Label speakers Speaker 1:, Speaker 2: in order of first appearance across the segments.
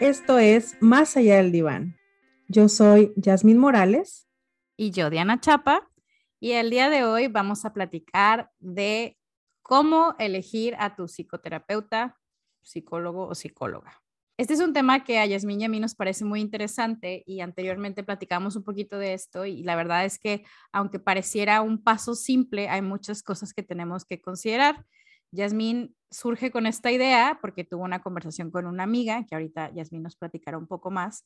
Speaker 1: Esto es Más allá del diván. Yo soy Yasmín Morales.
Speaker 2: Y yo, Diana Chapa. Y el día de hoy vamos a platicar de cómo elegir a tu psicoterapeuta, psicólogo o psicóloga. Este es un tema que a Yasmín y a mí nos parece muy interesante y anteriormente platicamos un poquito de esto y la verdad es que aunque pareciera un paso simple, hay muchas cosas que tenemos que considerar. Yasmín surge con esta idea porque tuvo una conversación con una amiga, que ahorita Yasmín nos platicará un poco más,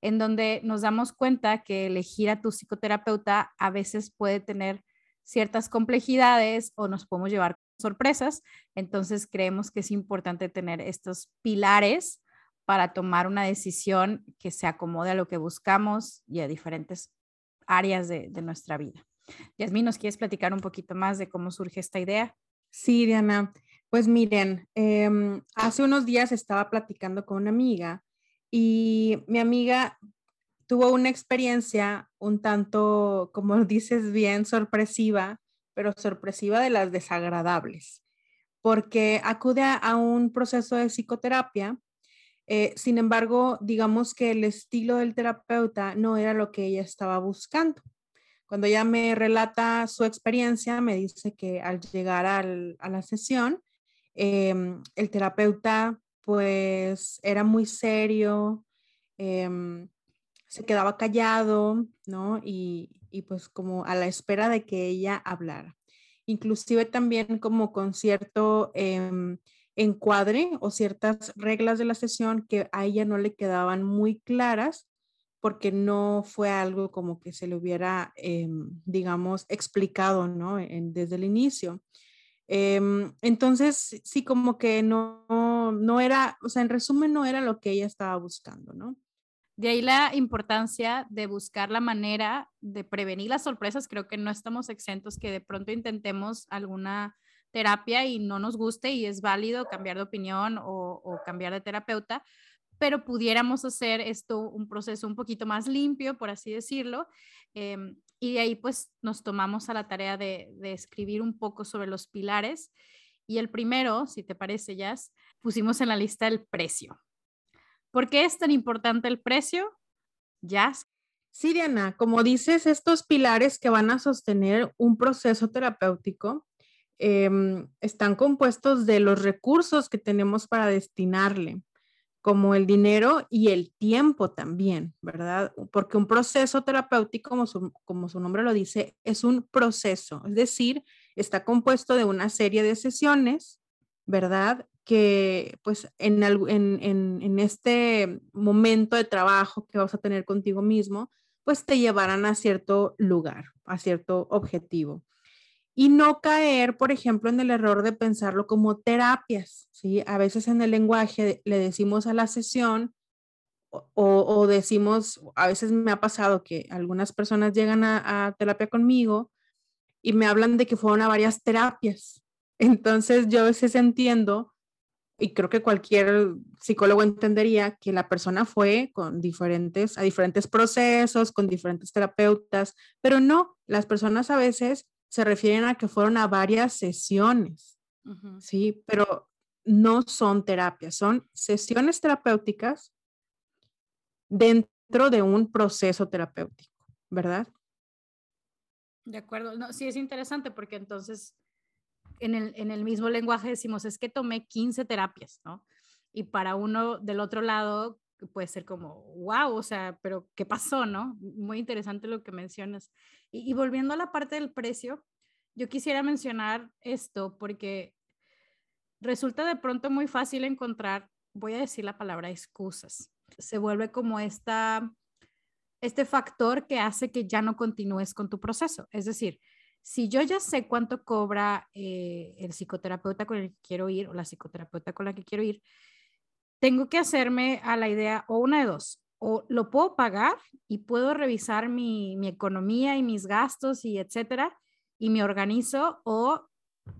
Speaker 2: en donde nos damos cuenta que elegir a tu psicoterapeuta a veces puede tener ciertas complejidades o nos podemos llevar sorpresas. Entonces creemos que es importante tener estos pilares para tomar una decisión que se acomode a lo que buscamos y a diferentes áreas de, nuestra vida. Yasmín, ¿nos quieres platicar un poquito más de cómo surge esta idea?
Speaker 1: Sí, Diana. Pues miren, em, hace unos días estaba platicando con una amiga y mi amiga tuvo una experiencia un tanto, como dices bien, sorpresiva, pero sorpresiva de las desagradables, porque acude a, un proceso de psicoterapia. Eh, sin embargo, digamos que el estilo del terapeuta no era lo que ella estaba buscando. Cuando ella me relata su experiencia, me dice que al llegar a la sesión, Em, el terapeuta pues era muy serio, em, se quedaba callado, ¿no? Y, pues como a la espera de que ella hablara. Inclusive también como con cierto em, encuadre o ciertas reglas de la sesión que a ella no le quedaban muy claras porque no fue algo como que se le hubiera, digamos, explicado, ¿no? desde el inicio. Em, entonces, sí, como que no, no era, o sea, en resumen, no era lo que ella estaba buscando, ¿no?
Speaker 2: De ahí la importancia de buscar la manera de prevenir las sorpresas. Creo que no estamos exentos que de pronto intentemos alguna terapia y no nos guste y es válido cambiar de opinión o, cambiar de terapeuta, pero pudiéramos hacer esto un proceso un poquito más limpio, por así decirlo, em, y de ahí pues nos tomamos a la tarea de, escribir un poco sobre los pilares. Y el primero, si te parece, Jazz, pusimos en la lista el precio. ¿Por qué es tan importante el precio? Jazz.
Speaker 1: Sí, Diana, como dices, estos pilares que van a sostener un proceso terapéutico em, están compuestos de los recursos que tenemos para destinarle como el dinero y el tiempo también, ¿verdad? Porque un proceso terapéutico, como su, como su nombre lo dice, es un proceso, es decir, está compuesto de una serie de sesiones, ¿verdad? Que pues en, en, en, este momento de trabajo que vas a tener contigo mismo, pues te llevarán a cierto lugar, a cierto objetivo y no caer, por ejemplo, en el error de pensarlo como terapias, ¿sí? A veces en el lenguaje le decimos a la sesión o, decimos, a veces me ha pasado que algunas personas llegan a, terapia conmigo y me hablan de que fueron a varias terapias. Entonces yo a veces entiendo, y creo que cualquier psicólogo entendería, que la persona fue con diferentes, a diferentes procesos, con diferentes terapeutas, pero no, las personas a veces se refieren a que fueron a varias sesiones, ¿sí? Pero no son terapias, son sesiones terapéuticas dentro de un proceso terapéutico, ¿verdad?
Speaker 2: De acuerdo, no, sí es interesante porque entonces en el, en el mismo lenguaje decimos, es que tomé 15 terapias, ¿no? Y para uno del otro lado puede ser como, wow, o sea, pero ¿qué pasó, no? Muy interesante lo que mencionas. Y, volviendo a la parte del precio, yo quisiera mencionar esto porque resulta de pronto muy fácil encontrar, voy a decir la palabra excusas. Se vuelve como esta, este factor que hace que ya no continúes con tu proceso. Es decir, si yo ya sé cuánto cobra eh, el psicoterapeuta con el que quiero ir o la psicoterapeuta con la que quiero ir, tengo que hacerme a la idea o una de dos, o lo puedo pagar y puedo revisar mi, economía y mis gastos y etcétera, y me organizo o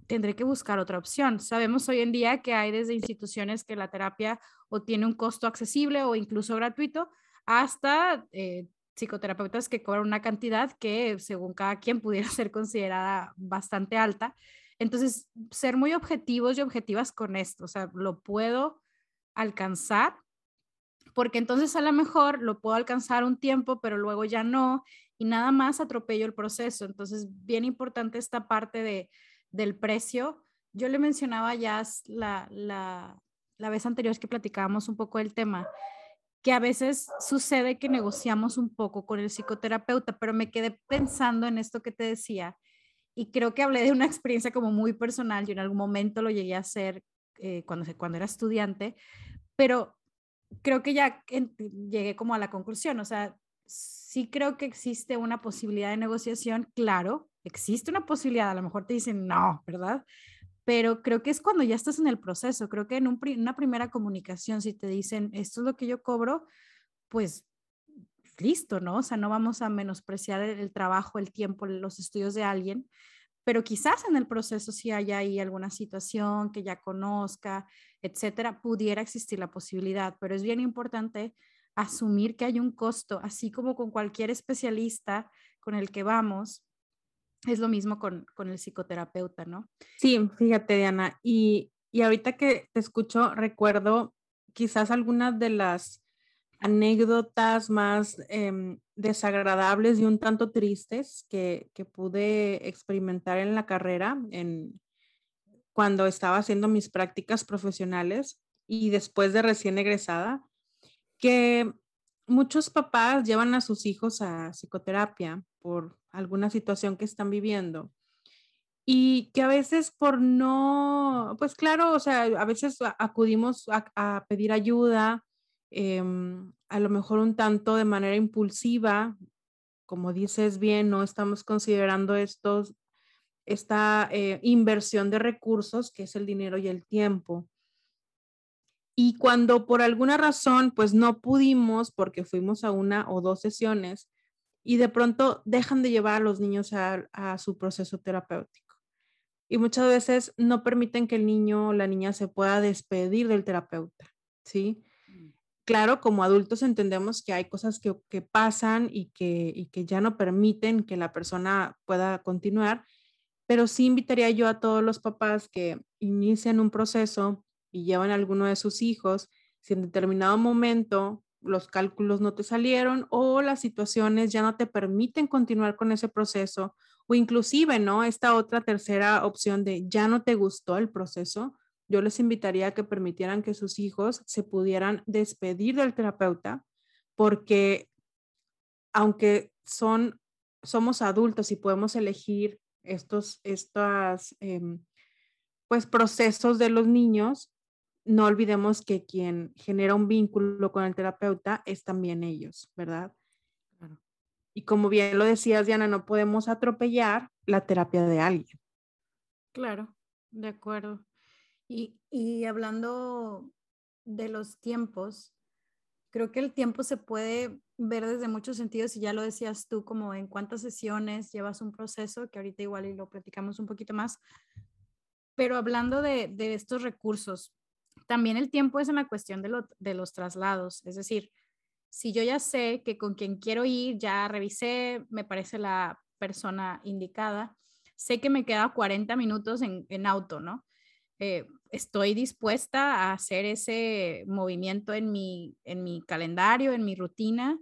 Speaker 2: tendré que buscar otra opción. Sabemos hoy en día que hay desde instituciones que la terapia o tiene un costo accesible o incluso gratuito hasta eh, psicoterapeutas que cobran una cantidad que según cada quien pudiera ser considerada bastante alta. Entonces, ser muy objetivos y objetivas con esto, o sea, lo puedo alcanzar porque entonces a lo mejor lo puedo alcanzar un tiempo, pero luego ya no, y nada más atropello el proceso. Entonces, bien importante esta parte de, del precio. Yo le mencionaba ya la, la, la vez anterior que platicábamos un poco del tema, que a veces sucede que negociamos un poco con el psicoterapeuta, pero me quedé pensando en esto que te decía y creo que hablé de una experiencia como muy personal. Yo en algún momento lo llegué a hacer eh, cuando, cuando era estudiante, pero creo que ya llegué como a la conclusión, o sea, sí creo que existe una posibilidad de negociación, claro, existe una posibilidad, a lo mejor te dicen no, ¿verdad? Pero creo que es cuando ya estás en el proceso, creo que en una primera comunicación, si te dicen esto es lo que yo cobro, pues listo, ¿no? O sea, no vamos a menospreciar el, el trabajo, el tiempo, los estudios de alguien, pero quizás en el proceso si haya ahí alguna situación que ya conozca, etcétera, pudiera existir la posibilidad, pero es bien importante asumir que hay un costo, así como con cualquier especialista con el que vamos, es lo mismo con, con el psicoterapeuta, ¿no?
Speaker 1: Sí, fíjate, Diana, y, y ahorita que te escucho, recuerdo quizás algunas de las anécdotas más em, desagradables y un tanto tristes que, que, pude experimentar en la carrera, en, cuando estaba haciendo mis prácticas profesionales y después de recién egresada, que muchos papás llevan a sus hijos a psicoterapia por alguna situación que están viviendo y que a veces por no, pues claro, o sea, a veces acudimos a, a pedir ayuda Em, a lo mejor un tanto de manera impulsiva, como dices bien, no estamos considerando estos, esta eh, inversión de recursos, que es el dinero y el tiempo. Y cuando por alguna razón, pues no pudimos porque fuimos a una o dos sesiones y de pronto dejan de llevar a los niños a, a su proceso terapéutico. Y muchas veces no permiten que el niño o la niña se pueda despedir del terapeuta, ¿sí? Claro, como adultos entendemos que hay cosas que, pasan y que, ya no permiten que la persona pueda continuar, pero sí invitaría yo a todos los papás que inician un proceso y llevan a alguno de sus hijos, si en determinado momento los cálculos no te salieron o las situaciones ya no te permiten continuar con ese proceso o inclusive, ¿no? Esta otra tercera opción de ya no te gustó el proceso, yo les invitaría a que permitieran que sus hijos se pudieran despedir del terapeuta, porque aunque son, somos adultos y podemos elegir estos, estas, em, pues, procesos de los niños, no olvidemos que quien genera un vínculo con el terapeuta es también ellos, ¿verdad? Y como bien lo decías, Diana, no podemos atropellar la terapia de alguien.
Speaker 2: Claro, de acuerdo. Y, hablando de los tiempos, creo que el tiempo se puede ver desde muchos sentidos y ya lo decías tú, como en cuántas sesiones llevas un proceso, que ahorita igual y lo platicamos un poquito más, pero hablando de, estos recursos, también el tiempo es una cuestión de, los traslados, es decir, si yo ya sé que con quien quiero ir, ya revisé, me parece la persona indicada, sé que me queda 40 minutos en, en auto, ¿no? Eh, estoy dispuesta a hacer ese movimiento en mi, en mi calendario, en mi rutina.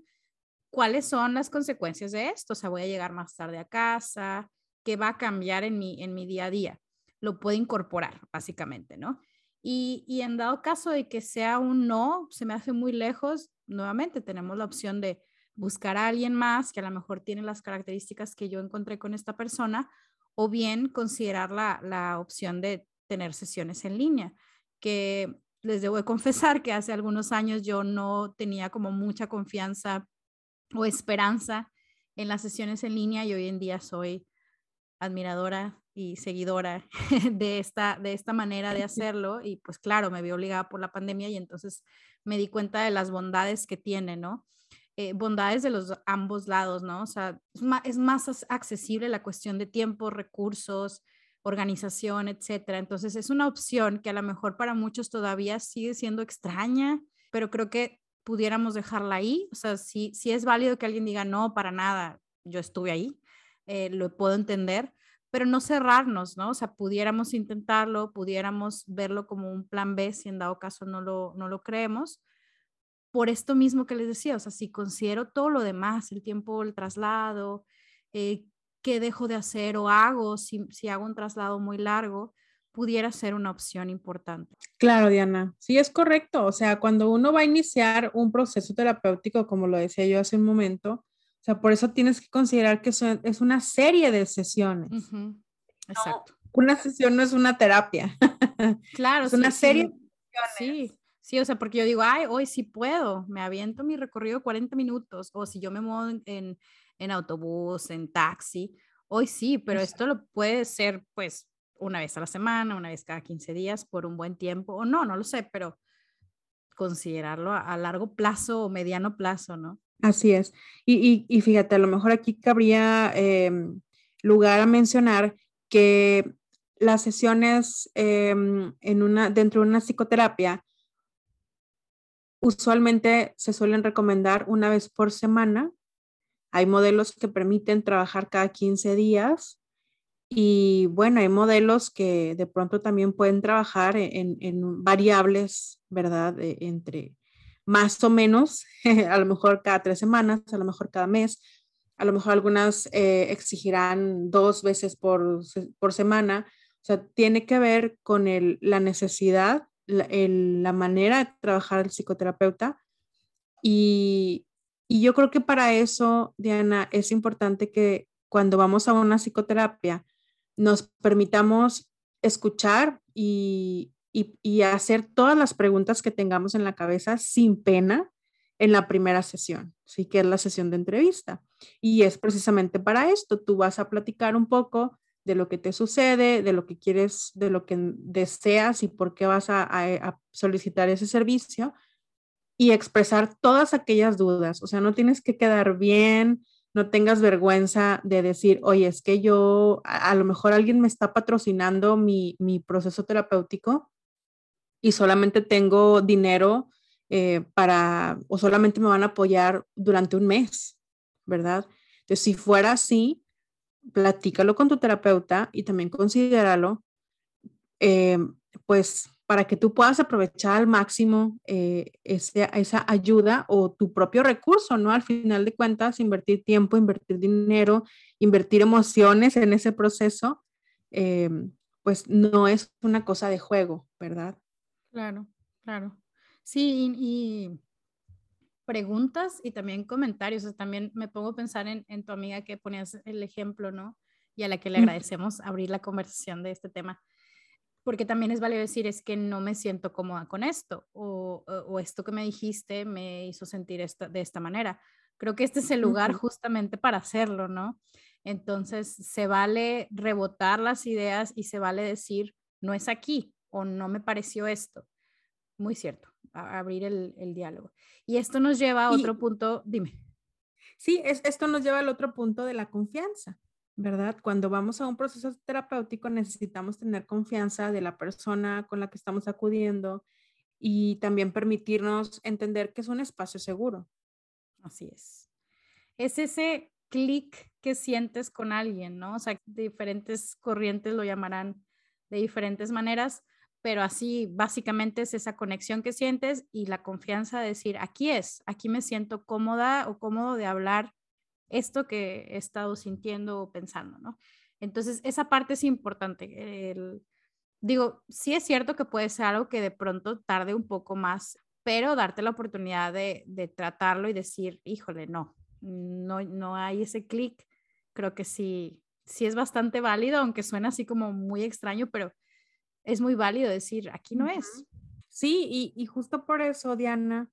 Speaker 2: ¿Cuáles son las consecuencias de esto? O sea, voy a llegar más tarde a casa, ¿qué va a cambiar en mi, en mi día a día? Lo puedo incorporar, básicamente, ¿no? Y, y en dado caso de que sea un no, se me hace muy lejos, nuevamente tenemos la opción de buscar a alguien más que a lo mejor tiene las características que yo encontré con esta persona, o bien considerar la, la opción de tener sesiones en línea, que les debo confesar que hace algunos años yo no tenía como mucha confianza o esperanza en las sesiones en línea y hoy en día soy admiradora y seguidora de esta, de esta manera de hacerlo y pues claro, me vi obligada por la pandemia y entonces me di cuenta de las bondades que tiene, ¿no? Eh, bondades de los ambos lados, ¿no? O sea, es más, es más accesible la cuestión de tiempo, recursos, organización, etcétera. Entonces es una opción que a lo mejor para muchos todavía sigue siendo extraña, pero creo que pudiéramos dejarla ahí. O sea, si, si es válido que alguien diga, no, para nada, yo estuve ahí, eh, lo puedo entender, pero no cerrarnos, ¿no? O sea, pudiéramos intentarlo, pudiéramos verlo como un plan B si en dado caso no lo, no lo creemos, por esto mismo que les decía, o sea, si considero todo lo demás, el tiempo, el traslado, eh, qué dejo de hacer o hago si, si hago un traslado muy largo, pudiera ser una opción importante.
Speaker 1: Claro, Diana, sí es correcto. O sea, cuando uno va a iniciar un proceso terapéutico, como lo decía yo hace un momento, o sea, por eso tienes que considerar que es una serie de sesiones. Exacto. una sesión no es una terapia.
Speaker 2: Claro,
Speaker 1: es una serie de
Speaker 2: sesiones. Sí, sí, o sea, porque yo digo, ay, hoy sí puedo, me aviento mi recorrido 40 minutos, o si yo me muevo en, en autobús, en taxi, hoy sí, pero esto lo puede ser, pues, una vez a la semana, una vez cada 15 días por un buen tiempo, o no, no lo sé, pero considerarlo a, largo plazo o mediano plazo, ¿no?
Speaker 1: Así es. Y, y, fíjate, a lo mejor aquí cabría em, lugar a mencionar que las sesiones em, en una, dentro de una psicoterapia usualmente se suelen recomendar una vez por semana. Hay modelos que permiten trabajar cada 15 días y bueno, hay modelos que de pronto también pueden trabajar e-, en, variables, ¿verdad? entre más o menos, a lo mejor cada tres semanas, a lo mejor cada mes, a lo mejor algunas eh, exigirán dos veces por, semana. O sea, tiene que ver con la necesidad, la, la, manera de trabajar el psicoterapeuta. Y, y yo creo que para eso, Diana, es importante que cuando vamos a una psicoterapia, nos permitamos escuchar y, hacer todas las preguntas que tengamos en la cabeza sin pena en la primera sesión, sí que es la sesión de entrevista. Y es precisamente para esto, tú vas a platicar un poco de lo que te sucede, de lo que quieres, de lo que deseas y por qué vas a solicitar ese servicio y expresar todas aquellas dudas. O sea, no tienes que quedar bien, no tengas vergüenza de decir, oye, es que yo, a, lo mejor alguien me está patrocinando mi, proceso terapéutico y solamente tengo dinero eh, para, o solamente me van a apoyar durante un mes, ¿verdad? Entonces, si fuera así, platícalo con tu terapeuta y también considéralo, eh, pues para que tú puedas aprovechar al máximo eh, esa ayuda o tu propio recurso, ¿no? Al final de cuentas, invertir tiempo, invertir dinero, invertir emociones en ese proceso, eh, pues no es una cosa de juego, ¿verdad?
Speaker 2: Claro, claro. Sí, y, preguntas y también comentarios. también me pongo a pensar en, en, tu amiga que ponías el ejemplo, ¿no? Y a la que le agradecemos abrir la conversación de este tema porque también es válido decir, es que no me siento cómoda con esto, o, esto que me dijiste me hizo sentir esta, de esta manera. Creo que este es el lugar justamente para hacerlo, ¿no? Entonces, se vale rebotar las ideas y se vale decir, no es aquí o no me pareció esto. Muy cierto, abrir el, diálogo. Y esto nos lleva a otro punto, dime.
Speaker 1: Sí, es, esto nos lleva al otro punto de la confianza. ¿Verdad? Cuando vamos a un proceso terapéutico necesitamos tener confianza de la persona con la que estamos acudiendo y también permitirnos entender que es un espacio seguro.
Speaker 2: Así es. Es ese clic que sientes con alguien, ¿no? O sea, diferentes corrientes lo llamarán de diferentes maneras, pero así básicamente es esa conexión que sientes y la confianza de decir, aquí es, aquí me siento cómoda o cómodo de hablar esto que he estado sintiendo o pensando, ¿no? Entonces, esa parte es importante. digo, sí es cierto que puede ser algo que de pronto tarde un poco más, pero darte la oportunidad de, tratarlo y decir, híjole, no, no, no hay ese clic, creo que sí, sí es bastante válido, aunque suena así como muy extraño, pero es muy válido decir, aquí no es.
Speaker 1: Sí, y, y justo por eso, Diana,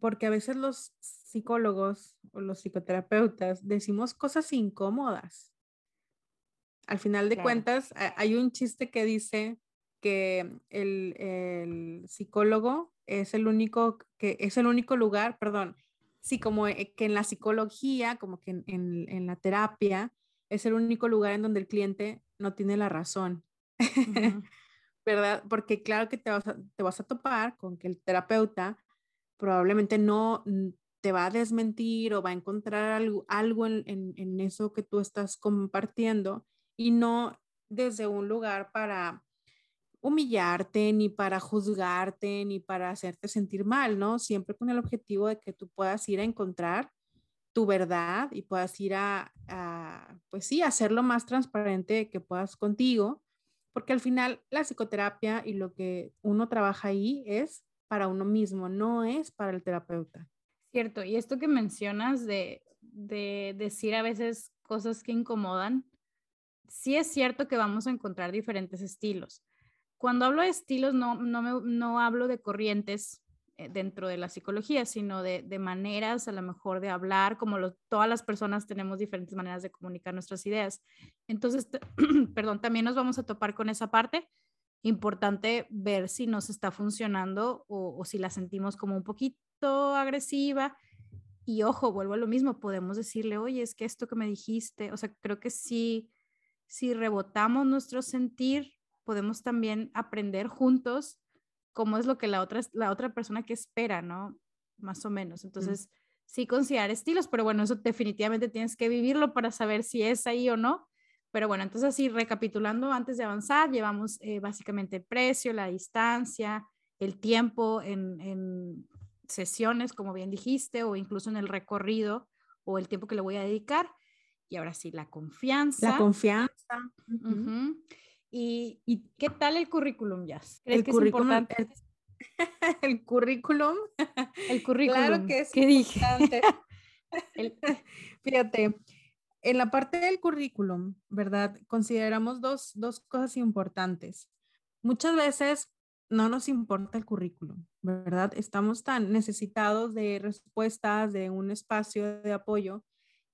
Speaker 1: porque a veces los psicólogos o los psicoterapeutas decimos cosas incómodas. Al final de cuentas, hay un chiste que dice que el, psicólogo es el único que es el único lugar, perdón, sí, como eh, que en la psicología, como que en, la terapia, es el único lugar en donde el cliente no tiene la razón. ¿Verdad? Porque claro que te vas, a, te vas a topar con que el terapeuta probablemente no te va a desmentir o va a encontrar algo, en, eso que tú estás compartiendo y no desde un lugar para humillarte, ni para juzgarte, ni para hacerte sentir mal, ¿no? Siempre con el objetivo de que tú puedas ir a encontrar tu verdad y puedas ir a, pues sí, hacerlo más transparente que puedas contigo, porque al final la psicoterapia y lo que uno trabaja ahí es para uno mismo, no es para el terapeuta.
Speaker 2: Cierto, y esto que mencionas de, de decir a veces cosas que incomodan, sí es cierto que vamos a encontrar diferentes estilos. Cuando hablo de estilos, no, no, no hablo de corrientes eh, dentro de la psicología, sino de, de, maneras a lo mejor de hablar, como todas las personas tenemos diferentes maneras de comunicar nuestras ideas. Entonces, perdón, también nos vamos a topar con esa parte. Importante ver si nos está funcionando o si la sentimos como un poquito agresiva. Y ojo, vuelvo a lo mismo, podemos decirle, oye, es que esto que me dijiste, o sea, creo que sí, si rebotamos nuestro sentir, podemos también aprender juntos cómo es lo que la otra, la otra persona que espera, ¿no? Más o menos. Entonces, sí considerar estilos, pero bueno, eso definitivamente tienes que vivirlo para saber si es ahí o no. Pero bueno, entonces así recapitulando, antes de avanzar, llevamos eh, básicamente el precio, la distancia, el tiempo en, en, sesiones, como bien dijiste, o incluso en el recorrido o el tiempo que le voy a dedicar. Y ahora sí, la confianza.
Speaker 1: La confianza.
Speaker 2: ¿Y, qué tal el currículum, Jazz?
Speaker 1: ¿Crees el que currículum, es importante? El, currículum.
Speaker 2: El currículum.
Speaker 1: Claro que es ¿Qué importante. Fíjate, en la parte del currículum, ¿verdad? Consideramos dos, dos cosas importantes. Muchas veces no nos importa el currículum, ¿verdad? Estamos tan necesitados de respuestas, de un espacio de apoyo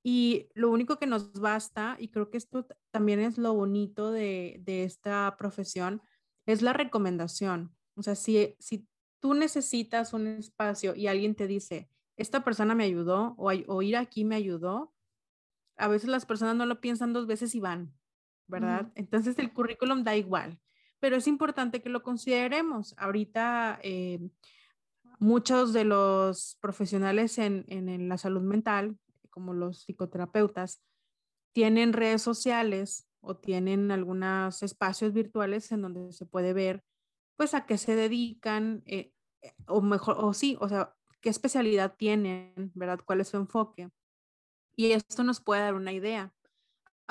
Speaker 1: y lo único que nos basta, y creo que esto también es lo bonito de, esta profesión, es la recomendación. O sea, si, si tú necesitas un espacio y alguien te dice, esta persona me ayudó o, ir aquí me ayudó, a veces las personas no lo piensan dos veces y van, ¿verdad? Entonces el currículum da igual, pero es importante que lo consideremos. Ahorita eh, muchos de los profesionales en, la salud mental como los psicoterapeutas, tienen redes sociales o tienen algunos espacios virtuales en donde se puede ver, pues, a qué se dedican, eh, o mejor, o sí, o sea, qué especialidad tienen, ¿verdad? ¿Cuál es su enfoque? Y esto nos puede dar una idea,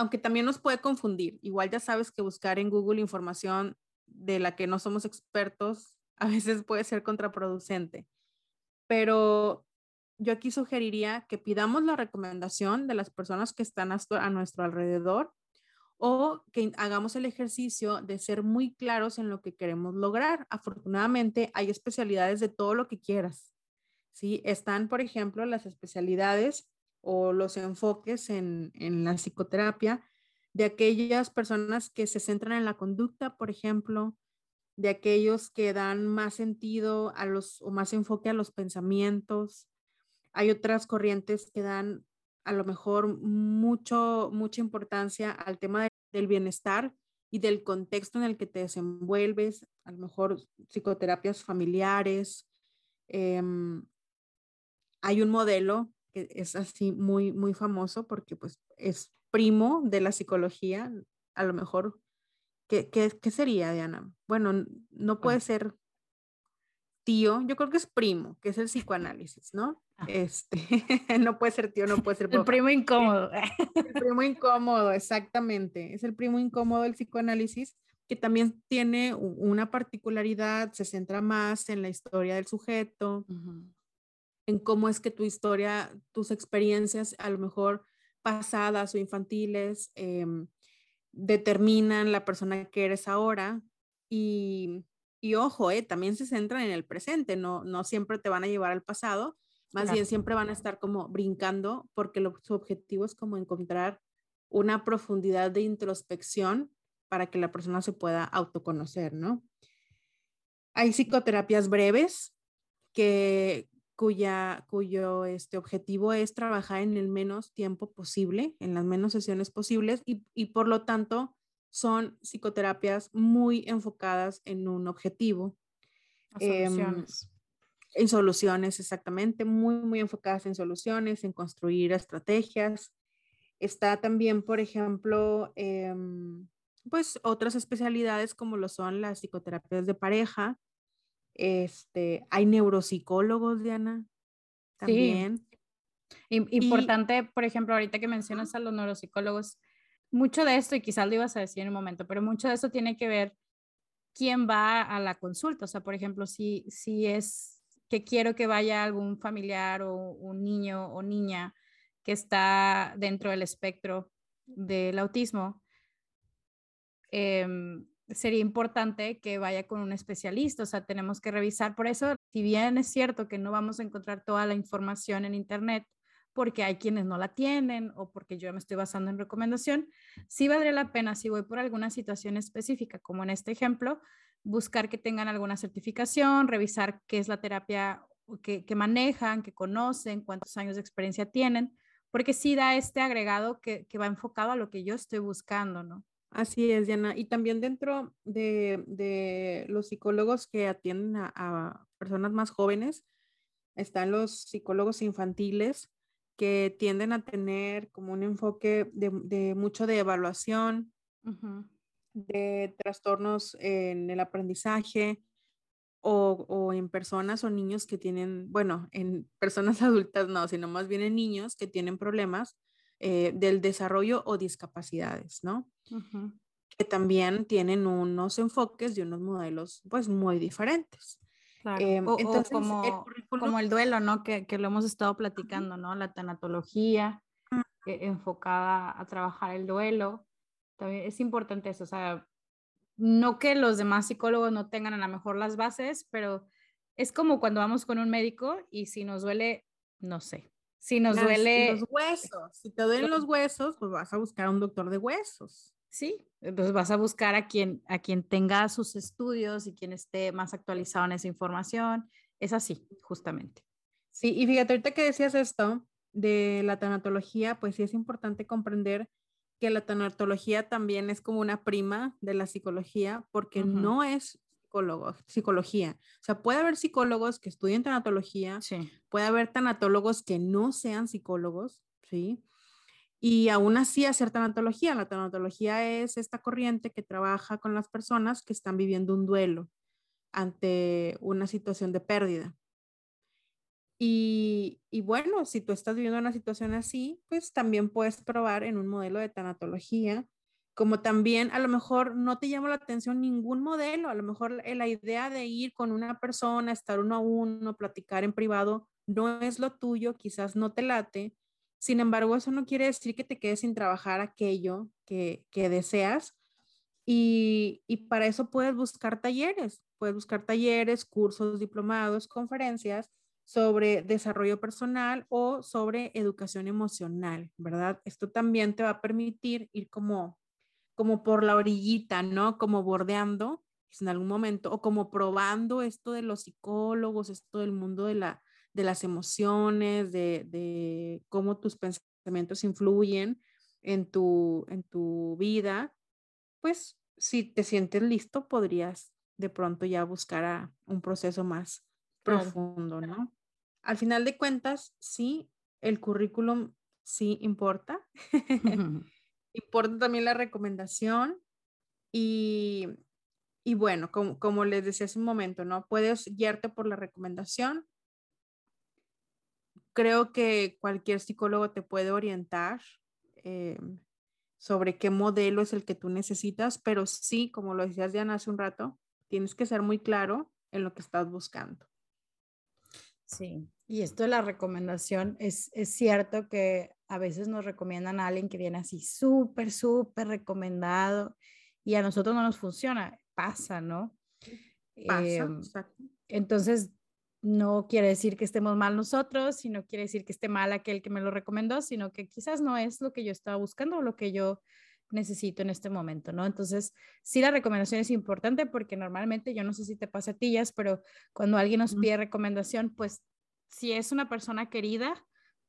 Speaker 1: aunque también nos puede confundir. Igual ya sabes que buscar en Google información de la que no somos expertos a veces puede ser contraproducente, pero yo aquí sugeriría que pidamos la recomendación de las personas que están a, nuestro alrededor o que hagamos el ejercicio de ser muy claros en lo que queremos lograr. Afortunadamente hay especialidades de todo lo que quieras. ¿sí? Están, por ejemplo, las especialidades o los enfoques en, en la psicoterapia de aquellas personas que se centran en la conducta, por ejemplo, de aquellos que dan más sentido a los o más enfoque a los pensamientos, hay otras corrientes que dan a lo mejor mucho, mucha importancia al tema del bienestar y del contexto en el que te desenvuelves, a lo mejor psicoterapias familiares. Em, hay un modelo que es así muy, muy famoso porque pues es primo de la psicología, a lo mejor, ¿qué, qué, qué sería, Diana? Bueno, no puede ser tío, yo creo que es primo, que es el psicoanálisis, ¿no? Ah. Este, no puede ser tío, no puede ser
Speaker 2: El primo incómodo.
Speaker 1: El primo incómodo, exactamente. Es el primo incómodo del psicoanálisis, que también tiene una particularidad, se centra más en la historia del sujeto, en cómo es que tu historia, tus experiencias, a lo mejor pasadas o infantiles, em, determinan la persona que eres ahora. Y y ojo, eh, también se centran en el presente, no, no siempre te van a llevar al pasado, más bien siempre van a estar como brincando porque su objetivo es como encontrar una profundidad de introspección para que la persona se pueda autoconocer, ¿no? Hay psicoterapias breves que, cuya, cuyo este objetivo es trabajar en el menos tiempo posible, en las menos sesiones posibles y, y por lo tanto son psicoterapias muy enfocadas en un objetivo.
Speaker 2: Em, soluciones.
Speaker 1: en soluciones, exactamente, muy, muy enfocadas en soluciones, en construir estrategias. Está también, por ejemplo, em, pues otras especialidades como lo son las psicoterapias de pareja. Este, hay neuropsicólogos, Diana, también.
Speaker 2: Importante, por ejemplo, ahorita que mencionas a los neuropsicólogos, mucho de esto, y quizás lo ibas a decir en un momento, pero mucho de esto tiene que ver quién va a la consulta. O sea, por ejemplo, si, si es que quiero que vaya algún familiar o un niño o niña que está dentro del espectro del autismo, em, sería importante que vaya con un especialista, o sea, tenemos que revisar. Por eso, si bien es cierto que no vamos a encontrar toda la información en Internet, porque hay quienes no la tienen o porque yo me estoy basando en recomendación, sí valdría la pena, si voy por alguna situación específica, como en este ejemplo, buscar que tengan alguna certificación, revisar qué es la terapia que, manejan, que conocen, cuántos años de experiencia tienen, porque sí da este agregado que, que va enfocado a lo que yo estoy buscando, ¿no?
Speaker 1: Así es, Diana. Y también dentro de, de los psicólogos que atienden a, a, personas más jóvenes, están los psicólogos infantiles que tienden a tener como un enfoque de, de mucho de evaluación, de trastornos en el aprendizaje o, o, en personas o niños que tienen, bueno, en personas adultas no, sino más bien en niños que tienen problemas eh, del desarrollo o discapacidades, ¿no? Que también tienen unos enfoques y unos modelos pues muy diferentes.
Speaker 2: Claro. Eh, entonces, como, el como, el duelo, ¿no? Que, que, lo hemos estado platicando, ¿no? La tanatología eh, enfocada a trabajar el duelo. También es importante eso, o sea, no que los demás psicólogos no tengan a lo mejor las bases, pero es como cuando vamos con un médico y si nos duele, no sé, si nos duele...
Speaker 1: Los huesos. Si te duelen los huesos, pues vas a buscar a un doctor de huesos.
Speaker 2: Sí, pues vas a buscar a quien, a quien tenga sus estudios y quien esté más actualizado en esa información. Es así, justamente.
Speaker 1: Sí, y fíjate, ahorita que decías esto de la tanatología, pues sí es importante comprender que la tanatología también es como una prima de la psicología porque uh -huh. no es psicología. O sea, puede haber psicólogos que estudien tanatología,
Speaker 2: sí.
Speaker 1: puede haber tanatólogos que no sean psicólogos, ¿sí? Y aún así hacer tanatología. La tanatología es esta corriente que trabaja con las personas que están viviendo un duelo ante una situación de pérdida. Y, y, bueno, si tú estás viviendo una situación así, pues también puedes probar en un modelo de tanatología como también a lo mejor no te llama la atención ningún modelo, a lo mejor la idea de ir con una persona, estar uno a uno, platicar en privado, no es lo tuyo, quizás no te late. Sin embargo, eso no quiere decir que te quedes sin trabajar aquello que, que deseas. Y, y para eso puedes buscar talleres, puedes buscar talleres, cursos, diplomados, conferencias sobre desarrollo personal o sobre educación emocional, ¿verdad? Esto también te va a permitir ir como como por la orillita, ¿no? Como bordeando en algún momento, o como probando esto de los psicólogos, esto del mundo de, la, de las emociones, de, de cómo tus pensamientos influyen en tu, en tu vida, pues si te sientes listo, podrías de pronto ya buscar a un proceso más profundo, ¿no? Al final de cuentas, sí, el currículum sí importa. Importa también la recomendación y, y bueno, como, como, les decía hace un momento, ¿no? Puedes guiarte por la recomendación. Creo que cualquier psicólogo te puede orientar eh, sobre qué modelo es el que tú necesitas, pero sí, como lo decías Diana hace un rato, tienes que ser muy claro en lo que estás buscando.
Speaker 2: Sí, y esto de la recomendación es, es cierto que a veces nos recomiendan a alguien que viene así súper, súper recomendado y a nosotros no nos funciona. Pasa, ¿no?
Speaker 1: Pasa, eh,
Speaker 2: entonces, no quiere decir que estemos mal nosotros, sino quiere decir que esté mal aquel que me lo recomendó, sino que quizás no es lo que yo estaba buscando o lo que yo necesito en este momento, ¿no? Entonces, sí, la recomendación es importante porque normalmente, yo no sé si te pasa a ti, pero cuando alguien nos pide recomendación, pues si es una persona querida,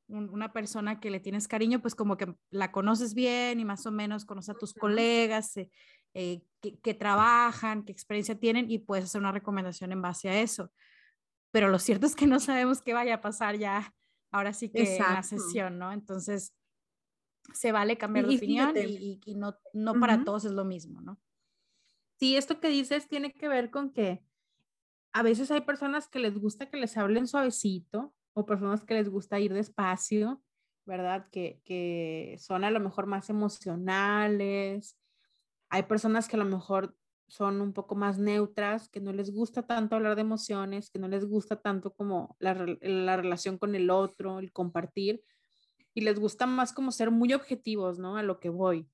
Speaker 2: un, una persona que le tienes cariño, pues como que la conoces bien y más o menos conoces a tus colegas eh, eh, que, que, trabajan, qué experiencia tienen y puedes hacer una recomendación en base a eso. Pero lo cierto es que no sabemos qué vaya a pasar ya, ahora sí que Exacto. en la sesión, ¿no? Entonces, se vale cambiar de opinión y, no, no para todos es lo mismo, ¿no?
Speaker 1: Sí, esto que dices tiene que ver con que a veces hay personas que les gusta que les hablen suavecito o personas que les gusta ir despacio, ¿verdad? Que, que son a lo mejor más emocionales. Hay personas que a lo mejor son un poco más neutras, que no les gusta tanto hablar de emociones, que no les gusta tanto como la, la relación con el otro, el compartir, y les gusta más como ser muy objetivos, ¿no? A lo que voy.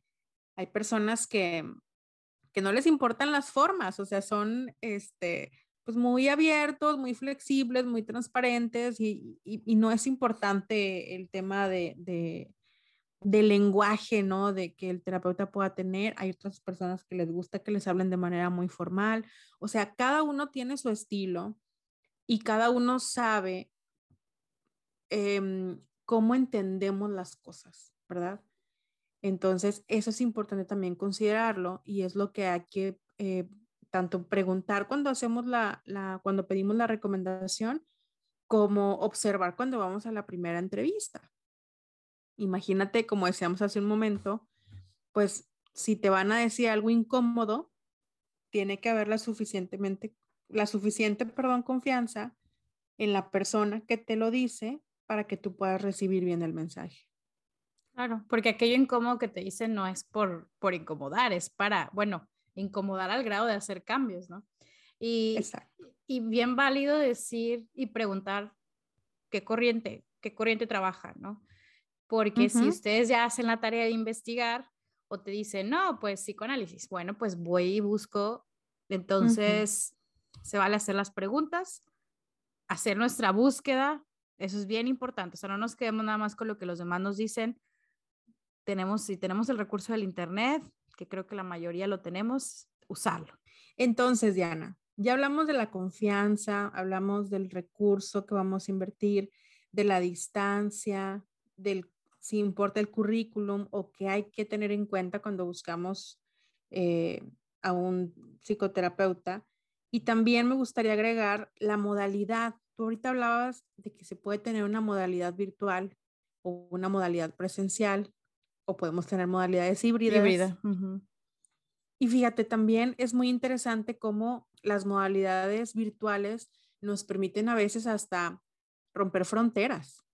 Speaker 1: Hay personas que, que no les importan las formas, o sea, son, este, pues muy abiertos, muy flexibles, muy transparentes y, y, no es importante el tema de, de, de, lenguaje, ¿no? De que el terapeuta pueda tener. Hay otras personas que les gusta que les hablen de manera muy formal. O sea, cada uno tiene su estilo y cada uno sabe eh, cómo entendemos las cosas, ¿verdad? Entonces, eso es importante también considerarlo y es lo que hay que eh, tanto preguntar cuando hacemos la, la, cuando pedimos la recomendación, como observar cuando vamos a la primera entrevista. Imagínate, como decíamos hace un momento, pues si te van a decir algo incómodo, tiene que haber la suficientemente, la suficiente, perdón, confianza en la persona que te lo dice para que tú puedas recibir bien el mensaje.
Speaker 2: Claro, porque aquello incómodo que te dicen no es por, por incomodar, es para, bueno, incomodar al grado de hacer cambios, ¿no? Y, y bien válido decir y preguntar qué corriente, qué corriente trabaja, ¿no? Porque si ustedes ya hacen la tarea de investigar o te dicen, no, pues psicoanálisis, bueno, pues voy y busco, entonces se vale hacer las preguntas, hacer nuestra búsqueda, eso es bien importante. O sea, no nos quedemos nada más con lo que los demás nos dicen. Tenemos, si tenemos el recurso del Internet, que creo que la mayoría lo tenemos, usarlo.
Speaker 1: Entonces, Diana, ya hablamos de la confianza, hablamos del recurso que vamos a invertir, de la distancia, del si importa el currículum o qué hay que tener en cuenta cuando buscamos eh, a un psicoterapeuta. Y también me gustaría agregar la modalidad Tú ahorita hablabas de que se puede tener una modalidad virtual o una modalidad presencial o podemos tener modalidades híbridas. Híbrida. Y fíjate, también es muy interesante cómo las modalidades virtuales nos permiten a veces hasta romper fronteras.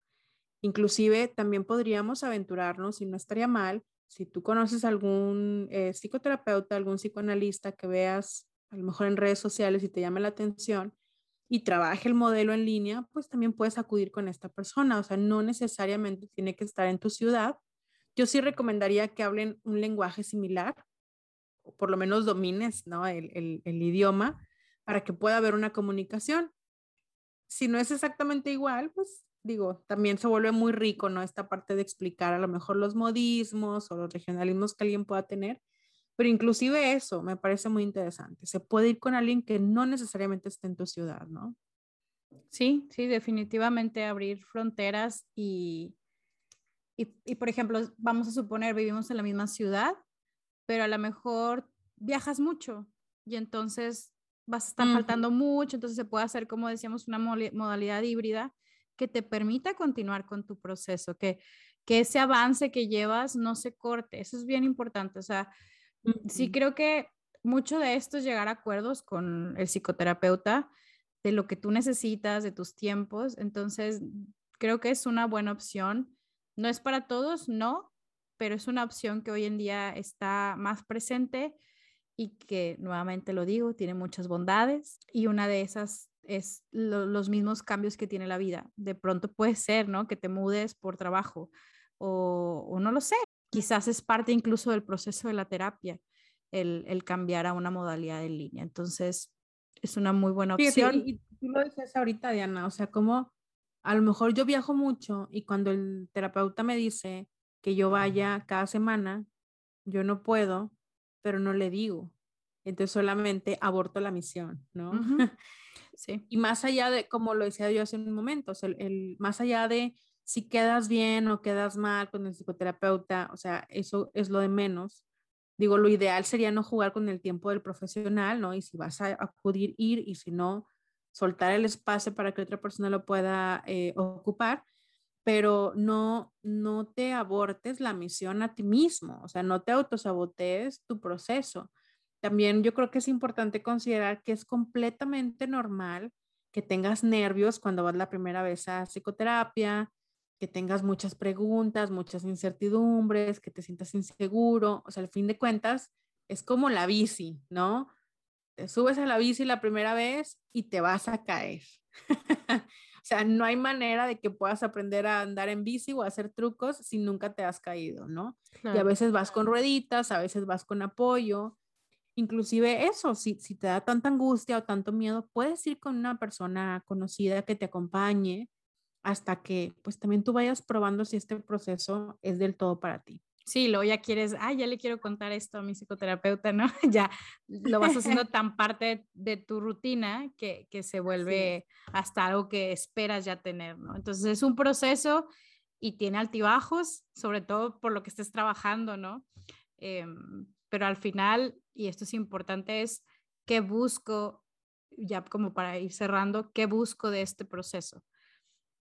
Speaker 1: Inclusive también podríamos aventurarnos y no estaría mal si tú conoces algún eh, psicoterapeuta, algún psicoanalista que veas a lo mejor en redes sociales y te llame la atención, y trabaje el modelo en línea, pues también puedes acudir con esta persona. O sea, no necesariamente tiene que estar en tu ciudad. Yo sí recomendaría que hablen un lenguaje similar, o por lo menos domines ¿no? el, el, idioma, para que pueda haber una comunicación. Si no es exactamente igual, pues digo, también se vuelve muy rico, ¿no? Esta parte de explicar a lo mejor los modismos o los regionalismos que alguien pueda tener pero inclusive eso me parece muy interesante. Se puede ir con alguien que no necesariamente esté en tu ciudad, ¿no?
Speaker 2: Sí, sí, definitivamente abrir fronteras y, y, por ejemplo, vamos a suponer, vivimos en la misma ciudad, pero a lo mejor viajas mucho y entonces vas a estar faltando mucho, entonces se puede hacer, como decíamos, una modalidad híbrida que te permita continuar con tu proceso, que, que ese avance que llevas no se corte. Eso es bien importante. O sea, Sí, creo que mucho de esto es llegar a acuerdos con el psicoterapeuta de lo que tú necesitas, de tus tiempos. Entonces, creo que es una buena opción. No es para todos, no, pero es una opción que hoy en día está más presente y que, nuevamente lo digo, tiene muchas bondades y una de esas es los mismos cambios que tiene la vida. De pronto puede ser, ¿no? Que te mudes por trabajo o, o no lo sé, quizás es parte incluso del proceso de la terapia, el, cambiar a una modalidad en línea. Entonces, es una muy buena opción.
Speaker 1: y, tú lo dices ahorita, Diana, o sea, como a lo mejor yo viajo mucho y cuando el terapeuta me dice que yo vaya cada semana, yo no puedo, pero no le digo. Entonces solamente aborto la misión, ¿no? Sí. Y más allá de, como lo decía yo hace un momento, el, más allá de si quedas bien o quedas mal con el psicoterapeuta, o sea, eso es lo de menos. Digo, lo ideal sería no jugar con el tiempo del profesional, ¿no? Y si vas a acudir, ir, y si no, soltar el espacio para que otra persona lo pueda eh, ocupar. pero no, no te abortes la misión a ti mismo, o sea, no te autosabotees tu proceso. También yo creo que es importante considerar que es completamente normal que tengas nervios cuando vas la primera vez a psicoterapia, que tengas muchas preguntas, muchas incertidumbres, que te sientas inseguro. O sea, al fin de cuentas, es como la bici, ¿no? Te subes a la bici la primera vez y te vas a caer. o sea, no hay manera de que puedas aprender a andar en bici o a hacer trucos si nunca te has caído, ¿no? Y a veces vas con rueditas, a veces vas con apoyo. Inclusive eso, si, si te da tanta angustia o tanto miedo, puedes ir con una persona conocida que te acompañe hasta que pues también tú vayas probando si este proceso es del todo para ti.
Speaker 2: Sí, luego ya quieres, ah, ya le quiero contar esto a mi psicoterapeuta, ¿no? ya lo vas haciendo tan parte de tu rutina que, que se vuelve hasta algo que esperas ya tener, ¿no? Entonces es un proceso y tiene altibajos, sobre todo por lo que estés trabajando, ¿no? Em, pero al final, y esto es importante, es qué busco, ya como para ir cerrando, qué busco de este proceso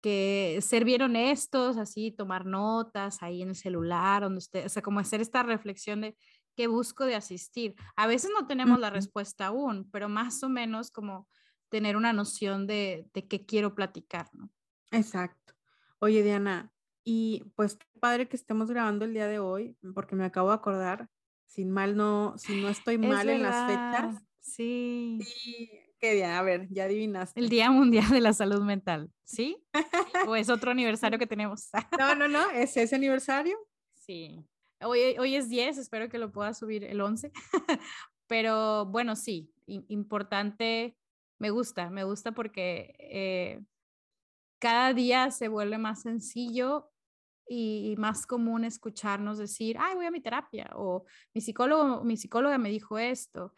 Speaker 2: que ser bien honestos, así, tomar notas ahí en el celular, donde usted, o sea, como hacer esta reflexión de qué busco de asistir. A veces no tenemos la respuesta aún, pero más o menos como tener una noción de, de qué quiero platicar, ¿no?
Speaker 1: Exacto. Oye, Diana, y pues qué padre que estemos grabando el día de hoy, porque me acabo de acordar, sin mal no, si no estoy mal en las fechas.
Speaker 2: Sí.
Speaker 1: Sí, ¿Qué día? A ver, ya adivinaste.
Speaker 2: El Día Mundial de la Salud Mental, ¿sí? ¿O es otro aniversario que tenemos?
Speaker 1: no, no, no, es ese aniversario.
Speaker 2: Sí. Hoy, hoy es 10, espero que lo pueda subir el 11. Pero bueno, sí, importante, me gusta, me gusta porque eh, cada día se vuelve más sencillo y, más común escucharnos decir, ay, voy a mi terapia, o mi psicólogo, mi psicóloga me dijo esto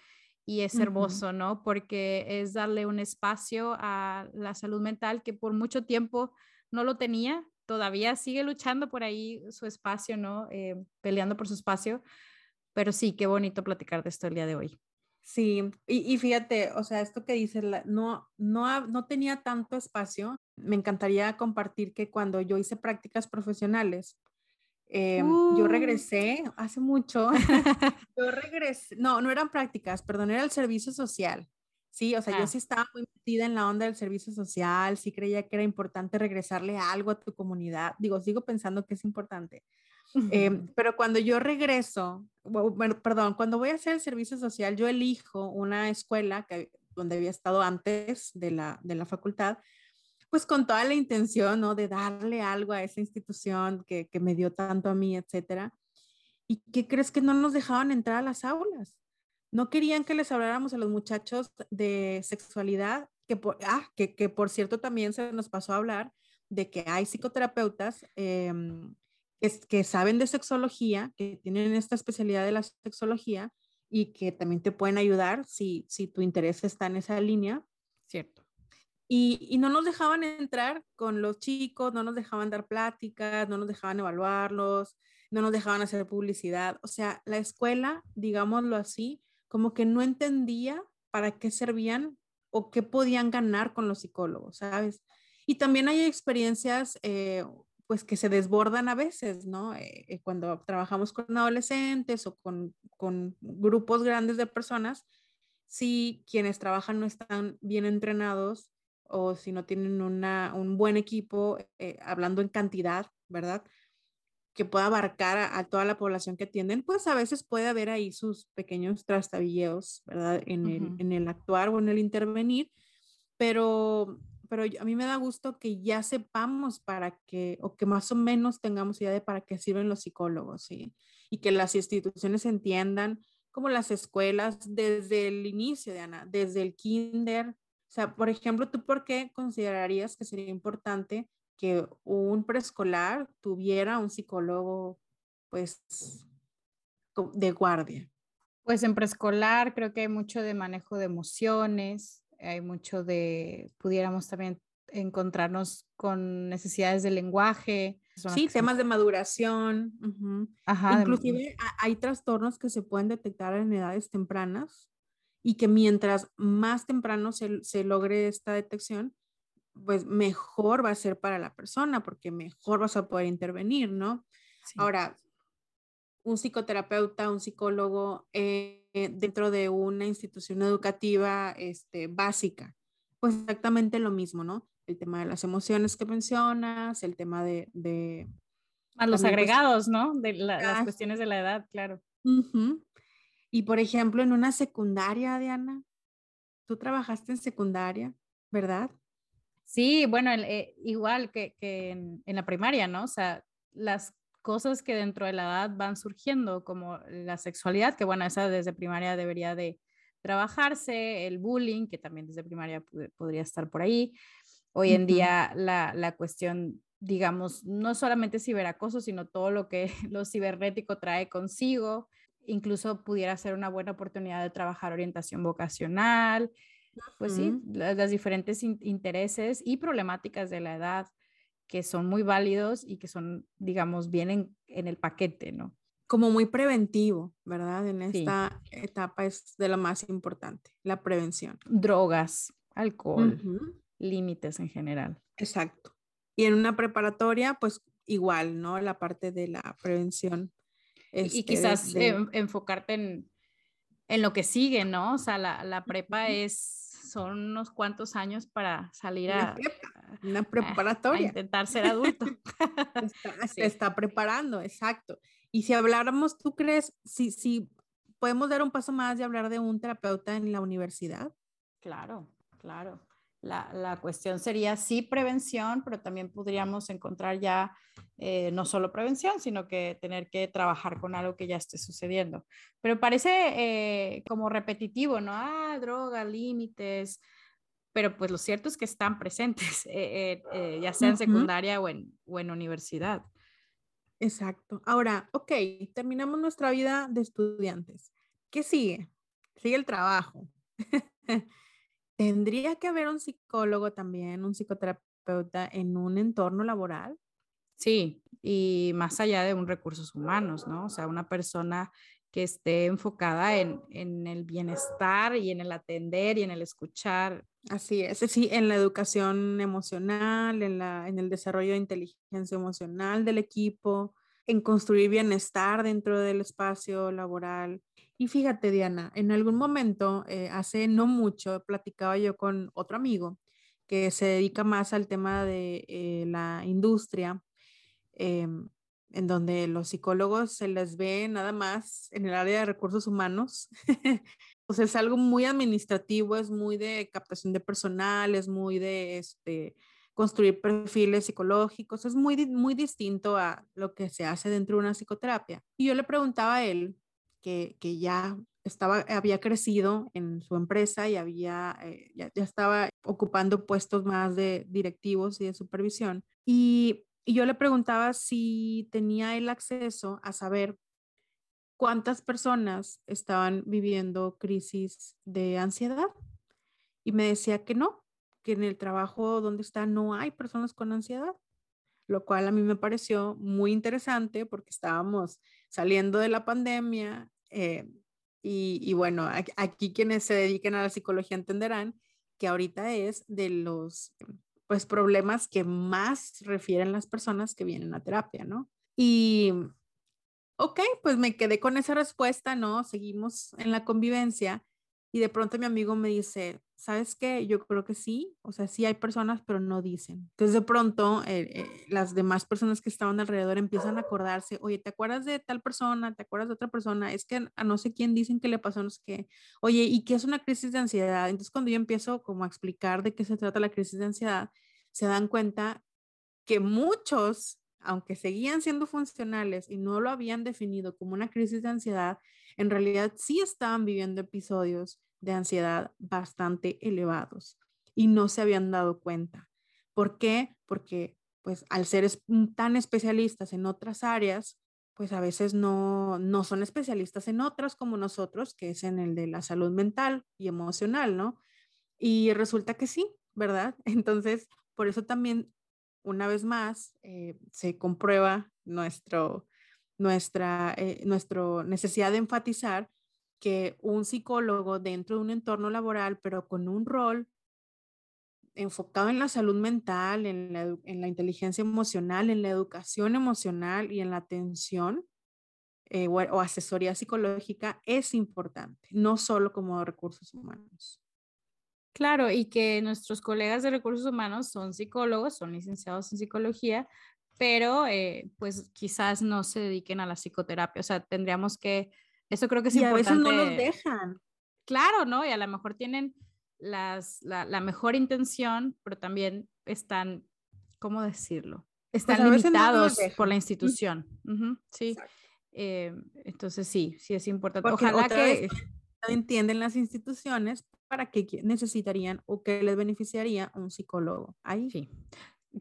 Speaker 2: y es hermoso, ¿no? Porque es darle un espacio a la salud mental que por mucho tiempo no lo tenía, todavía sigue luchando por ahí su espacio, ¿no? Eh, peleando por su espacio, pero sí, qué bonito platicar de esto el día de hoy.
Speaker 1: Sí, y, fíjate, o sea, esto que dices, no, no, no tenía tanto espacio. Me encantaría compartir que cuando yo hice prácticas profesionales, Em, yo uh. regresé hace mucho, yo regresé, no, no eran prácticas, perdón, era el servicio social. Sí, o sea, yo ah. sí estaba muy metida en la onda del servicio social, sí creía que era importante regresarle algo a tu comunidad. Digo, sigo pensando que es importante. Em, pero cuando yo regreso, bueno, perdón, cuando voy a hacer el servicio social, yo elijo una escuela que, donde había estado antes de la, de la facultad pues con toda la intención, ¿no? De darle algo a esa institución que, que me dio tanto a mí, etcétera. ¿Y qué crees que no nos dejaban entrar a las aulas? No querían que les habláramos a los muchachos de sexualidad, que por, ah, que, que por cierto también se nos pasó a hablar de que hay psicoterapeutas em, que, saben de sexología, que tienen esta especialidad de la sexología y que también te pueden ayudar si, si tu interés está en esa línea.
Speaker 2: Cierto.
Speaker 1: Y, no nos dejaban entrar con los chicos, no nos dejaban dar pláticas, no nos dejaban evaluarlos, no nos dejaban hacer publicidad. O sea, la escuela, digámoslo así, como que no entendía para qué servían o qué podían ganar con los psicólogos, ¿sabes? Y también hay experiencias, eh, pues, que se desbordan a veces, ¿no? Eh, eh, cuando trabajamos con adolescentes o con, con grupos grandes de personas, si quienes trabajan no están bien entrenados, o si no tienen un buen equipo, eh, hablando en cantidad, ¿verdad? Que pueda abarcar a, toda la población que atienden, pues a veces puede haber ahí sus pequeños trastabilleos, ¿verdad? En, el, en el actuar o en el intervenir, pero, pero a mí me da gusto que ya sepamos para qué, o que más o menos tengamos idea de para qué sirven los psicólogos, ¿sí? Y que las instituciones entiendan, como las escuelas, desde el inicio, de Ana, desde el kinder, o sea, por ejemplo, ¿tú por qué considerarías que sería importante que un preescolar tuviera un psicólogo, pues, de guardia?
Speaker 2: Pues en preescolar creo que hay mucho de manejo de emociones, hay mucho de, pudiéramos también encontrarnos con necesidades de lenguaje.
Speaker 1: Sí, temas de maduración. Ajá, Inclusive hay trastornos que se pueden detectar en edades tempranas y que mientras más temprano se, se logre esta detección, pues mejor va a ser para la persona porque mejor vas a poder intervenir, ¿no? Ahora, un psicoterapeuta, un psicólogo eh, dentro de una institución educativa este, básica, pues exactamente lo mismo, ¿no? El tema de las emociones que mencionas, el tema de... de
Speaker 2: a los pues agregados, ¿no? De las cuestiones de la edad, claro.
Speaker 1: Y por ejemplo, en una secundaria, Diana, tú trabajaste en secundaria, ¿verdad?
Speaker 2: Sí, bueno, eh, igual que, en, la primaria, ¿no? O sea, las cosas que dentro de la edad van surgiendo, como la sexualidad, que bueno, esa desde primaria debería de trabajarse, el bullying, que también desde primaria podría estar por ahí. Hoy en día la, la, cuestión, digamos, no solamente ciberacoso, sino todo lo que lo cibernético trae consigo, incluso pudiera ser una buena oportunidad de trabajar orientación vocacional, pues sí, las, diferentes intereses y problemáticas de la edad que son muy válidos y que son, digamos, vienen en el paquete, ¿no?
Speaker 1: Como muy preventivo, ¿verdad? En esta etapa es de lo más importante, la prevención.
Speaker 2: Drogas, alcohol, límites en general.
Speaker 1: Exacto. Y en una preparatoria, pues igual, ¿no? La parte de la prevención.
Speaker 2: Y este, quizás enfocarte en, en, lo que sigue, ¿no? O sea, la, la prepa es son unos cuantos años para salir a,
Speaker 1: una preparatoria.
Speaker 2: intentar ser adulto.
Speaker 1: Se está preparando, exacto. Y si habláramos, ¿tú crees, si, si podemos dar un paso más y hablar de un terapeuta en la universidad?
Speaker 2: Claro, claro. La, la, cuestión sería sí prevención, pero también podríamos encontrar ya eh, no solo prevención, sino que tener que trabajar con algo que ya esté sucediendo. Pero parece eh, como repetitivo, ¿no? Ah, droga, límites, pero pues lo cierto es que están presentes, eh, ya sea en secundaria o en, o en universidad.
Speaker 1: Exacto. Ahora, ok, terminamos nuestra vida de estudiantes. ¿Qué sigue? Sigue el trabajo. ¿Tendría que haber un psicólogo también, un psicoterapeuta en un entorno laboral?
Speaker 2: Sí, y más allá de un recursos humanos, ¿no? O sea, una persona que esté enfocada en, en, el bienestar y en el atender y en el escuchar.
Speaker 1: Así es, sí, en la educación emocional, en, la, en el desarrollo de inteligencia emocional del equipo, en construir bienestar dentro del espacio laboral. Y fíjate, Diana, en algún momento, eh, hace no mucho, platicaba yo con otro amigo que se dedica más al tema de eh, la industria, em, en donde los psicólogos se les ve nada más en el área de recursos humanos. sea, es algo muy administrativo, es muy de captación de personal, es muy de este, construir perfiles psicológicos, es muy, muy distinto a lo que se hace dentro de una psicoterapia. Y yo le preguntaba a él, que, ya estaba, había crecido en su empresa y había, eh, ya, ya, estaba ocupando puestos más de directivos y de supervisión. Y yo le preguntaba si tenía el acceso a saber cuántas personas estaban viviendo crisis de ansiedad. Y me decía que no, que en el trabajo donde está no hay personas con ansiedad, lo cual a mí me pareció muy interesante porque estábamos saliendo de la pandemia eh, y, bueno, aquí, quienes se dediquen a la psicología entenderán que ahorita es de los pues problemas que más refieren las personas que vienen a terapia, ¿no? Y ok, pues me quedé con esa respuesta, ¿no? Seguimos en la convivencia y de pronto mi amigo me dice, ¿sabes qué? Yo creo que sí, o sea, sí hay personas, pero no dicen. Entonces de pronto eh, eh, las demás personas que estaban alrededor empiezan a acordarse, oye, ¿te acuerdas de tal persona? ¿Te acuerdas de otra persona? Es que a no sé quién dicen que le pasó, no sé. Oye, ¿y qué es una crisis de ansiedad? Entonces cuando yo empiezo como a explicar de qué se trata la crisis de ansiedad, se dan cuenta que muchos, aunque seguían siendo funcionales y no lo habían definido como una crisis de ansiedad, en realidad sí estaban viviendo episodios de ansiedad bastante elevados y no se habían dado cuenta. ¿Por qué? Porque pues al ser mm, tan especialistas en otras áreas, pues a veces no, no son especialistas en otras como nosotros, que es en el de la salud mental y emocional, ¿no? Y resulta que sí, ¿verdad? Entonces, por eso también, una vez más, eh, se comprueba nuestro, nuestra eh, necesidad de enfatizar que un psicólogo dentro de un entorno laboral, pero con un rol enfocado en la salud mental, en la, inteligencia emocional, en la educación emocional y en la atención eh, o, asesoría psicológica es importante, no solo como recursos humanos.
Speaker 2: Claro, y que nuestros colegas de recursos humanos son psicólogos, son licenciados en psicología, pero eh, pues quizás no se dediquen a la psicoterapia. O sea, tendríamos que, eso creo que es
Speaker 1: y
Speaker 2: importante.
Speaker 1: a veces no los dejan.
Speaker 2: Claro, ¿no? Y a lo mejor tienen las, la, mejor intención, pero también están, ¿cómo decirlo? Pues, están limitados por la institución. sí. Eh, entonces sí, sí es importante. Ojalá que...
Speaker 1: entienden las instituciones para qué necesitarían o qué les beneficiaría un psicólogo. Ahí.
Speaker 2: Sí.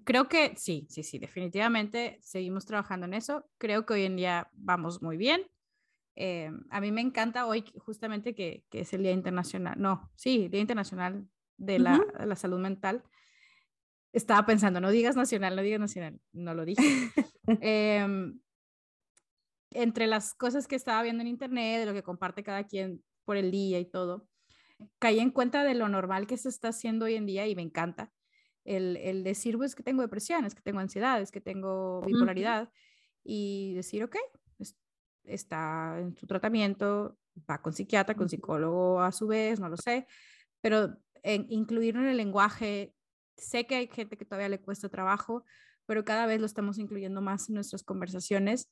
Speaker 2: Creo que sí, sí, sí, definitivamente seguimos trabajando en eso. Creo que hoy en día vamos muy bien. Eh, a mí me encanta hoy justamente que, que, es el Día Internacional, no, sí, Día Internacional de la, la, Salud Mental. Estaba pensando, no digas nacional, no digas nacional, no lo dije. eh, entre las cosas que estaba viendo en internet, de lo que comparte cada quien por el día y todo, caí en cuenta de lo normal que se está haciendo hoy en día y me encanta. El, el decir, pues, que tengo depresión, es que tengo ansiedad, es que tengo bipolaridad, y decir, ok, está en su tratamiento, va con psiquiatra, con psicólogo a su vez, no lo sé, pero en, incluirlo en el lenguaje, sé que hay gente que todavía le cuesta trabajo, pero cada vez lo estamos incluyendo más en nuestras conversaciones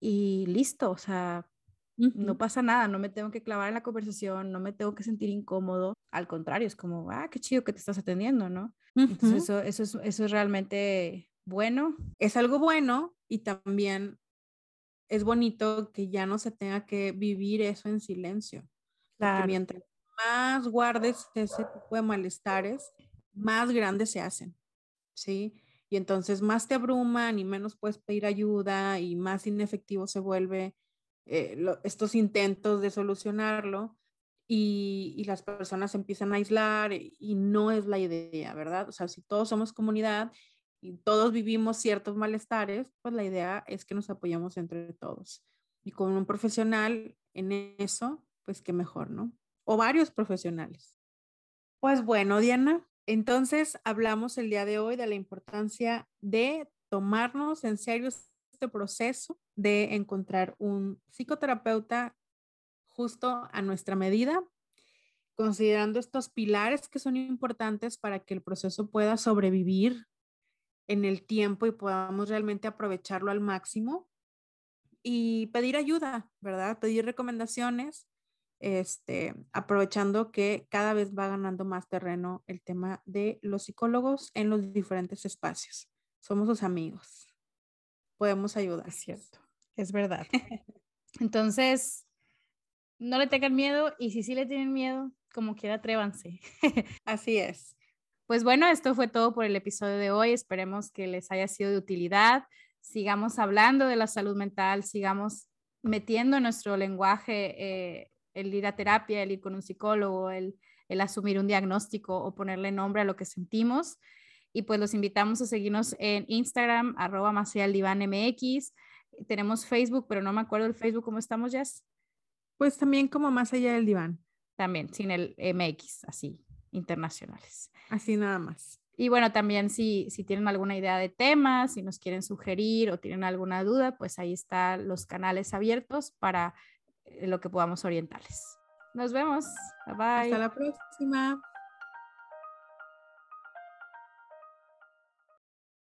Speaker 2: y listo, o sea, no pasa nada, no me tengo que clavar en la conversación, no me tengo que sentir incómodo, al contrario, es como, ah, qué chido que te estás atendiendo, ¿no? Entonces eso, eso, es, eso es realmente bueno.
Speaker 1: Es algo bueno y también es bonito que ya no se tenga que vivir eso en silencio. Porque mientras más guardes ese tipo de malestares, más grandes se hacen, ¿sí? Y entonces más te abruman y menos puedes pedir ayuda y más inefectivo se vuelve eh, estos intentos de solucionarlo y, y, las personas empiezan a aislar y no es la idea, ¿verdad? O sea, si todos somos comunidad y todos vivimos ciertos malestares, pues la idea es que nos apoyemos entre todos. Y con un profesional en eso, pues qué mejor, ¿no? O varios profesionales. Pues bueno, Diana, entonces hablamos el día de hoy de la importancia de tomarnos en serio este proceso de encontrar un psicoterapeuta justo a nuestra medida, considerando estos pilares que son importantes para que el proceso pueda sobrevivir en el tiempo y podamos realmente aprovecharlo al máximo y pedir ayuda, ¿verdad? Pedir recomendaciones, este, aprovechando que cada vez va ganando más terreno el tema de los psicólogos en los diferentes espacios. Somos sus amigos. Podemos ayudar.
Speaker 2: Es cierto, es verdad. Entonces, no le tengan miedo y si sí le tienen miedo, como quiera, atrévanse.
Speaker 1: Así es.
Speaker 2: Pues bueno, esto fue todo por el episodio de hoy. Esperemos que les haya sido de utilidad. Sigamos hablando de la salud mental, sigamos metiendo en nuestro lenguaje eh, el ir a terapia, el ir con un psicólogo, el, asumir un diagnóstico o ponerle nombre a lo que sentimos. Y pues los invitamos a seguirnos en Instagram, arroba más MX. Tenemos Facebook, pero no me acuerdo el Facebook, ¿cómo estamos, Jess?
Speaker 1: Pues también como más allá del diván.
Speaker 2: También, sin el MX, así internacionales.
Speaker 1: Así nada más.
Speaker 2: Y bueno, también si, si tienen alguna idea de temas, si nos quieren sugerir o tienen alguna duda, pues ahí están los canales abiertos para eh, lo que podamos orientarles. Nos vemos. Bye bye.
Speaker 1: Hasta la próxima.